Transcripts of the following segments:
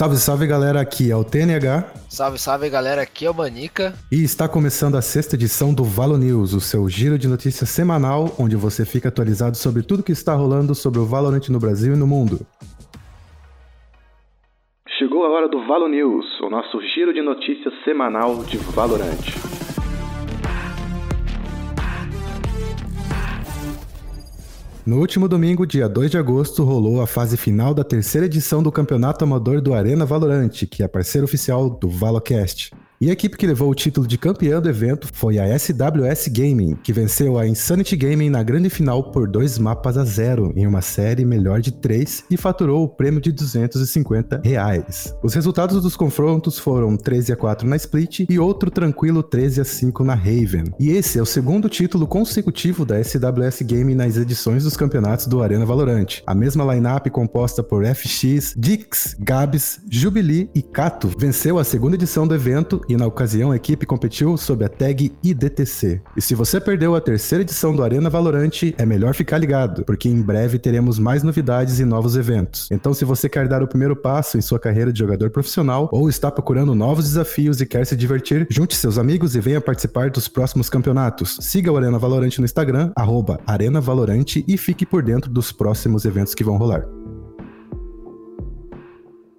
Salve, salve galera, aqui é o TNH. Salve, salve galera, aqui é o Manica. E está começando a sexta edição do Valo News, o seu giro de notícias semanal, onde você fica atualizado sobre tudo que está rolando sobre o Valorant no Brasil e no mundo. Chegou a hora do Valo News, o nosso giro de notícias semanal de Valorant. No último domingo, dia 2 de agosto, rolou a fase final da terceira edição do Campeonato Amador do Arena Valorante, que é parceiro oficial do Valocast. E a equipe que levou o título de campeã do evento foi a SWS Gaming, que venceu a Insanity Gaming na grande final por dois mapas a zero, em uma série melhor de três, e faturou o prêmio de 250 reais. Os resultados dos confrontos foram 13 a 4 na Split e outro tranquilo 13 a 5 na Raven. E esse é o segundo título consecutivo da SWS Gaming nas edições dos campeonatos do Arena Valorant. A mesma lineup composta por FX, Dix, Gabs, Jubilee e Kato venceu a segunda edição do evento e na ocasião a equipe competiu sob a tag IDTC. E se você perdeu a terceira edição do Arena Valorante, é melhor ficar ligado, porque em breve teremos mais novidades e novos eventos. Então, se você quer dar o primeiro passo em sua carreira de jogador profissional ou está procurando novos desafios e quer se divertir, junte seus amigos e venha participar dos próximos campeonatos. Siga o Arena Valorante no Instagram, arroba Arena Valorante e fique por dentro dos próximos eventos que vão rolar.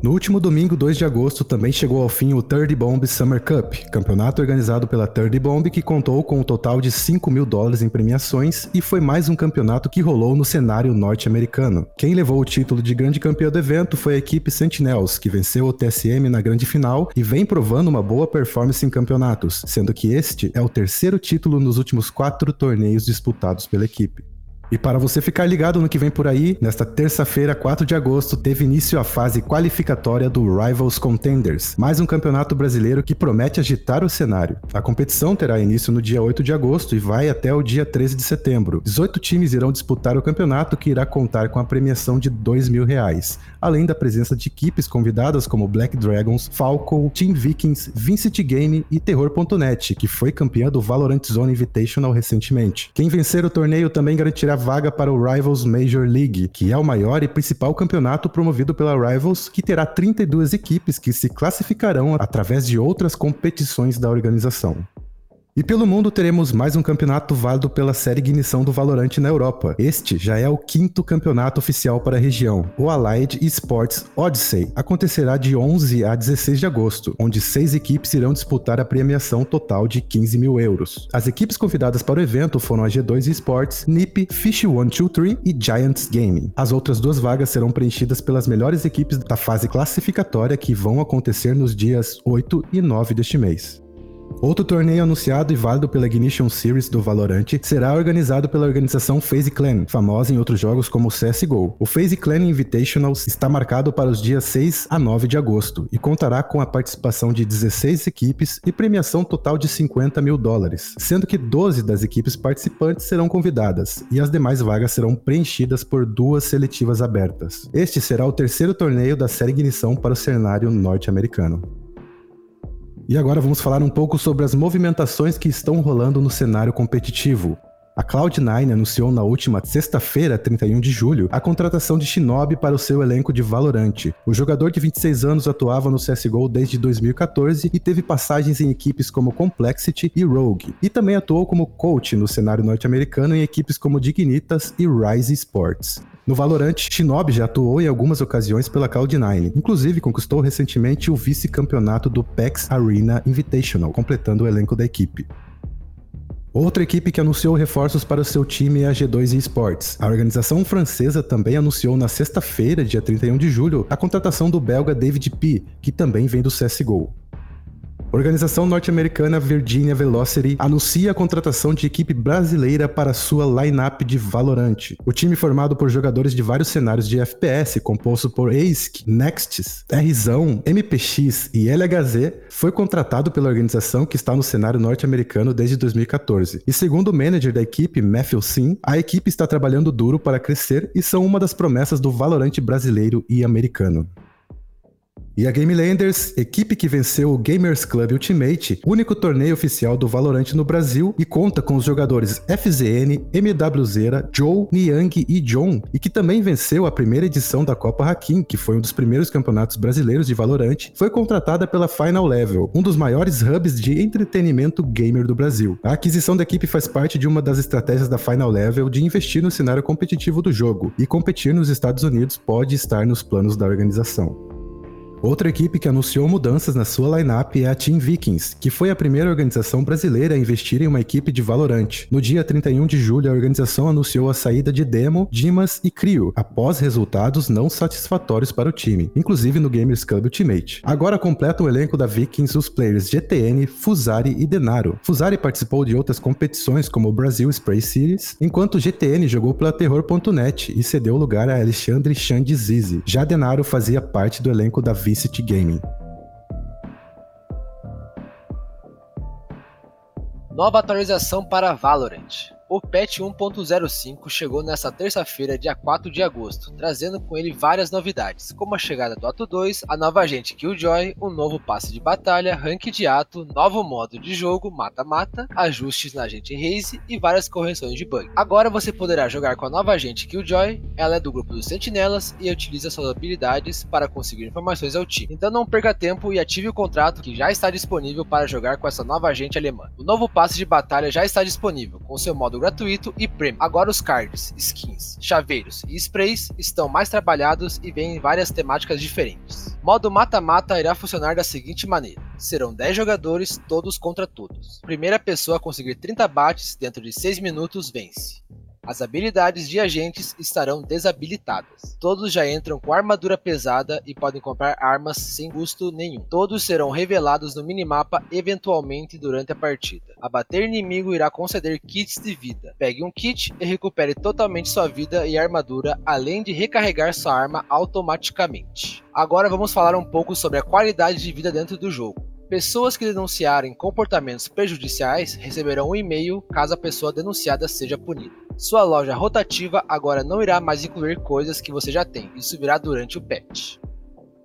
No último domingo, 2 de agosto, também chegou ao fim o Third Bomb Summer Cup, campeonato organizado pela Third Bomb que contou com um total de 5 mil dólares em premiações e foi mais um campeonato que rolou no cenário norte-americano. Quem levou o título de grande campeão do evento foi a equipe Sentinels, que venceu o TSM na grande final e vem provando uma boa performance em campeonatos, sendo que este é o terceiro título nos últimos quatro torneios disputados pela equipe. E para você ficar ligado no que vem por aí, nesta terça-feira, 4 de agosto, teve início a fase qualificatória do Rivals Contenders, mais um campeonato brasileiro que promete agitar o cenário. A competição terá início no dia 8 de agosto e vai até o dia 13 de setembro. 18 times irão disputar o campeonato que irá contar com a premiação de 2 mil reais, além da presença de equipes convidadas como Black Dragons, Falco, Team Vikings, Vincent Game e Terror.net, que foi campeã do Valorant Zone Invitational recentemente. Quem vencer o torneio também garantirá vaga para o Rivals Major League, que é o maior e principal campeonato promovido pela Rivals, que terá 32 equipes que se classificarão através de outras competições da organização. E pelo mundo teremos mais um campeonato válido pela série Ignição do Valorant na Europa. Este já é o quinto campeonato oficial para a região. O Allied Esports Odyssey acontecerá de 11 a 16 de agosto, onde seis equipes irão disputar a premiação total de 15 mil euros. As equipes convidadas para o evento foram a G2 Esports, NiP, Fish 123 e Giants Gaming. As outras duas vagas serão preenchidas pelas melhores equipes da fase classificatória que vão acontecer nos dias 8 e 9 deste mês. Outro torneio anunciado e válido pela Ignition Series do Valorant será organizado pela organização FaZe Clan, famosa em outros jogos como CSGO. O FaZe Clan Invitational está marcado para os dias 6 a 9 de agosto e contará com a participação de 16 equipes e premiação total de 50 mil dólares, sendo que 12 das equipes participantes serão convidadas e as demais vagas serão preenchidas por duas seletivas abertas. Este será o terceiro torneio da série Ignição para o cenário norte-americano. E agora vamos falar um pouco sobre as movimentações que estão rolando no cenário competitivo. A Cloud9 anunciou na última sexta-feira, 31 de julho, a contratação de Shinobi para o seu elenco de Valorant. O jogador de 26 anos atuava no CSGO desde 2014 e teve passagens em equipes como Complexity e Rogue, e também atuou como coach no cenário norte-americano em equipes como Dignitas e Rise Sports. No Valorant, Shinobi já atuou em algumas ocasiões pela Cloud9, inclusive conquistou recentemente o vice-campeonato do PAX Arena Invitational, completando o elenco da equipe. Outra equipe que anunciou reforços para seu time é a G2 Esports. A organização francesa também anunciou na sexta-feira, dia 31 de julho, a contratação do belga David P, que também vem do CSGO. Organização norte-americana Virginia Velocity anuncia a contratação de equipe brasileira para sua lineup de Valorant. O time formado por jogadores de vários cenários de FPS, composto por ASIC, Nexts, Rzão, MPX e LHZ, foi contratado pela organização que está no cenário norte-americano desde 2014. E segundo o manager da equipe, Matthew Sim, a equipe está trabalhando duro para crescer e são uma das promessas do Valorant brasileiro e americano. E a Gamelanders, equipe que venceu o Gamers Club Ultimate, único torneio oficial do Valorant no Brasil, e conta com os jogadores FZN, MWZera, Joe, Niang e John, e que também venceu a primeira edição da Copa Hakim, que foi um dos primeiros campeonatos brasileiros de Valorant, foi contratada pela Final Level, um dos maiores hubs de entretenimento gamer do Brasil. A aquisição da equipe faz parte de uma das estratégias da Final Level de investir no cenário competitivo do jogo, e competir nos Estados Unidos pode estar nos planos da organização. Outra equipe que anunciou mudanças na sua lineup é a Team Vikings, que foi a primeira organização brasileira a investir em uma equipe de Valorant. No dia 31 de julho, a organização anunciou a saída de Demo, Dimas e Crio, após resultados não satisfatórios para o time, inclusive no Gamers Club Ultimate. Agora completa o elenco da Vikings os players GTN, Fusari e Denaro. Fusari participou de outras competições como o Brasil Spray Series, enquanto GTN jogou pela Terror.net e cedeu lugar a Alexandre Zizi. Já Denaro fazia parte do elenco da Visit Gaming. Nova atualização para Valorant. O patch 1.05 chegou nesta terça-feira, dia 4 de agosto, trazendo com ele várias novidades, como a chegada do Ato 2, a nova agente Killjoy, um novo passe de batalha, rank de ato, novo modo de jogo, mata-mata, ajustes na agente Raze e várias correções de bug. Agora você poderá jogar com a nova agente Killjoy, ela é do grupo dos Sentinelas e utiliza suas habilidades para conseguir informações ao time. Então não perca tempo e ative o contrato que já está disponível para jogar com essa nova agente alemã. O novo passe de batalha já está disponível, com seu modo gratuito e premium. Agora os cards, skins, chaveiros e sprays estão mais trabalhados e vêm em várias temáticas diferentes. Modo mata-mata irá funcionar da seguinte maneira: serão 10 jogadores, todos contra todos. Primeira pessoa a conseguir 30 bates dentro de 6 minutos vence. As habilidades de agentes estarão desabilitadas. Todos já entram com armadura pesada e podem comprar armas sem custo nenhum. Todos serão revelados no minimapa eventualmente durante a partida. Abater inimigo irá conceder kits de vida. Pegue um kit e recupere totalmente sua vida e armadura, além de recarregar sua arma automaticamente. Agora vamos falar um pouco sobre a qualidade de vida dentro do jogo. Pessoas que denunciarem comportamentos prejudiciais receberão um e-mail caso a pessoa denunciada seja punida. Sua loja rotativa agora não irá mais incluir coisas que você já tem, isso virá durante o patch.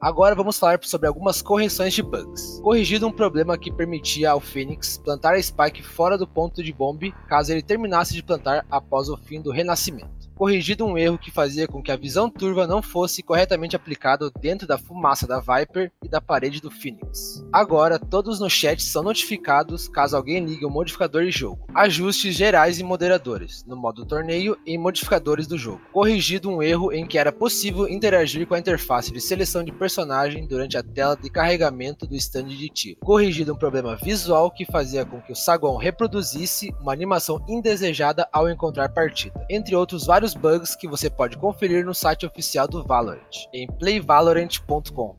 Agora vamos falar sobre algumas correções de bugs. Corrigido um problema que permitia ao Phoenix plantar a Spike fora do ponto de bombe caso ele terminasse de plantar após o fim do renascimento corrigido um erro que fazia com que a visão turva não fosse corretamente aplicada dentro da fumaça da Viper e da parede do Phoenix. Agora, todos no chat são notificados caso alguém ligue o modificador de jogo. Ajustes gerais e moderadores, no modo torneio e modificadores do jogo. Corrigido um erro em que era possível interagir com a interface de seleção de personagem durante a tela de carregamento do stand de tiro. Corrigido um problema visual que fazia com que o saguão reproduzisse uma animação indesejada ao encontrar partida. Entre outros vários vários bugs que você pode conferir no site oficial do Valorant, em playvalorant.com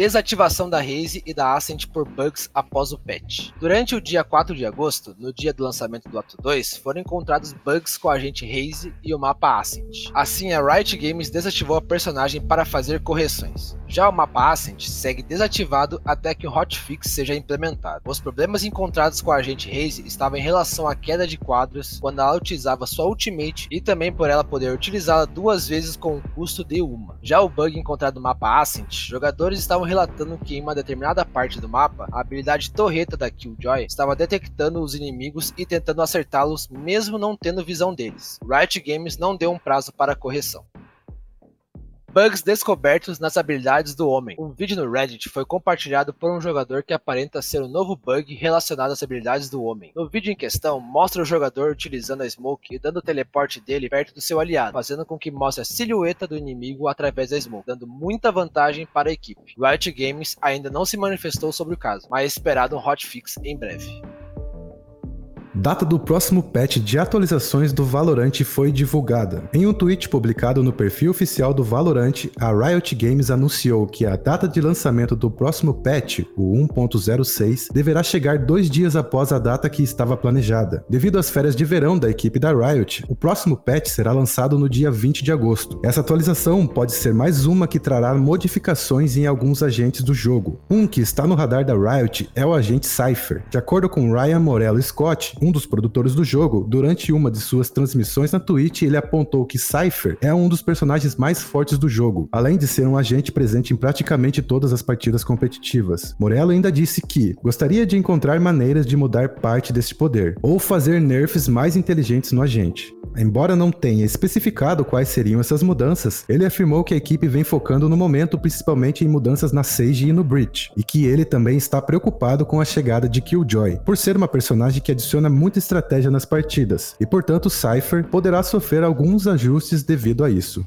desativação da Raze e da Ascent por bugs após o patch. Durante o dia 4 de agosto, no dia do lançamento do Ato 2, foram encontrados bugs com a agente Raze e o mapa Ascent. Assim, a Riot Games desativou a personagem para fazer correções. Já o mapa Ascent segue desativado até que o hotfix seja implementado. Os problemas encontrados com a agente Raze estavam em relação à queda de quadros quando ela utilizava sua ultimate e também por ela poder utilizá-la duas vezes com o custo de uma. Já o bug encontrado no mapa Ascent, jogadores estavam relatando que em uma determinada parte do mapa, a habilidade torreta da Killjoy estava detectando os inimigos e tentando acertá-los mesmo não tendo visão deles. Riot Games não deu um prazo para correção. Bugs descobertos nas habilidades do homem. Um vídeo no Reddit foi compartilhado por um jogador que aparenta ser um novo bug relacionado às habilidades do homem. No vídeo em questão, mostra o jogador utilizando a smoke e dando o teleporte dele perto do seu aliado, fazendo com que mostre a silhueta do inimigo através da smoke, dando muita vantagem para a equipe. Riot Games ainda não se manifestou sobre o caso, mas é esperado um hotfix em breve. Data do próximo patch de atualizações do Valorant foi divulgada. Em um tweet publicado no perfil oficial do Valorant, a Riot Games anunciou que a data de lançamento do próximo patch, o 1.06, deverá chegar dois dias após a data que estava planejada. Devido às férias de verão da equipe da Riot, o próximo patch será lançado no dia 20 de agosto. Essa atualização pode ser mais uma que trará modificações em alguns agentes do jogo. Um que está no radar da Riot é o agente Cypher. De acordo com Ryan Morello Scott, um dos produtores do jogo, durante uma de suas transmissões na Twitch, ele apontou que Cypher é um dos personagens mais fortes do jogo, além de ser um agente presente em praticamente todas as partidas competitivas. Morello ainda disse que gostaria de encontrar maneiras de mudar parte deste poder, ou fazer nerfs mais inteligentes no agente. Embora não tenha especificado quais seriam essas mudanças, ele afirmou que a equipe vem focando no momento principalmente em mudanças na Sage e no Breach, e que ele também está preocupado com a chegada de Killjoy, por ser uma personagem que adiciona muita estratégia nas partidas, e portanto Cypher poderá sofrer alguns ajustes devido a isso.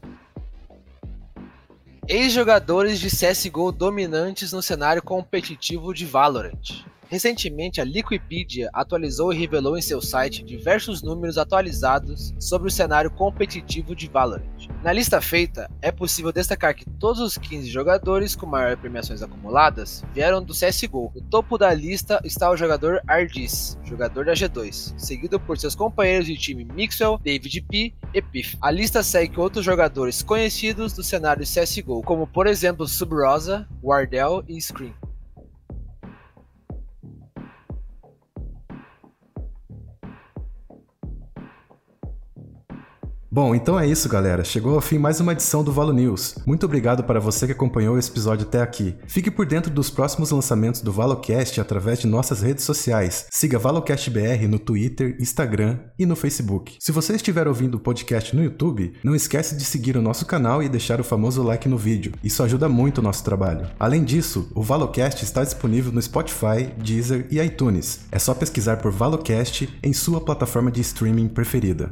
Ex-jogadores de CSGO dominantes no cenário competitivo de Valorant. Recentemente, a Liquipedia atualizou e revelou em seu site diversos números atualizados sobre o cenário competitivo de Valorant. Na lista feita, é possível destacar que todos os 15 jogadores com maiores premiações acumuladas vieram do CSGO. No topo da lista está o jogador Ardis, jogador da G2, seguido por seus companheiros de time Mixwell, David P e Piff. A lista segue outros jogadores conhecidos do cenário CSGO, como por exemplo Subrosa, Wardell e Scream. Bom, então é isso, galera. Chegou ao fim mais uma edição do Valo News. Muito obrigado para você que acompanhou esse episódio até aqui. Fique por dentro dos próximos lançamentos do Valocast através de nossas redes sociais. Siga ValoCastBR no Twitter, Instagram e no Facebook. Se você estiver ouvindo o podcast no YouTube, não esquece de seguir o nosso canal e deixar o famoso like no vídeo. Isso ajuda muito o nosso trabalho. Além disso, o Valocast está disponível no Spotify, Deezer e iTunes. É só pesquisar por Valocast em sua plataforma de streaming preferida.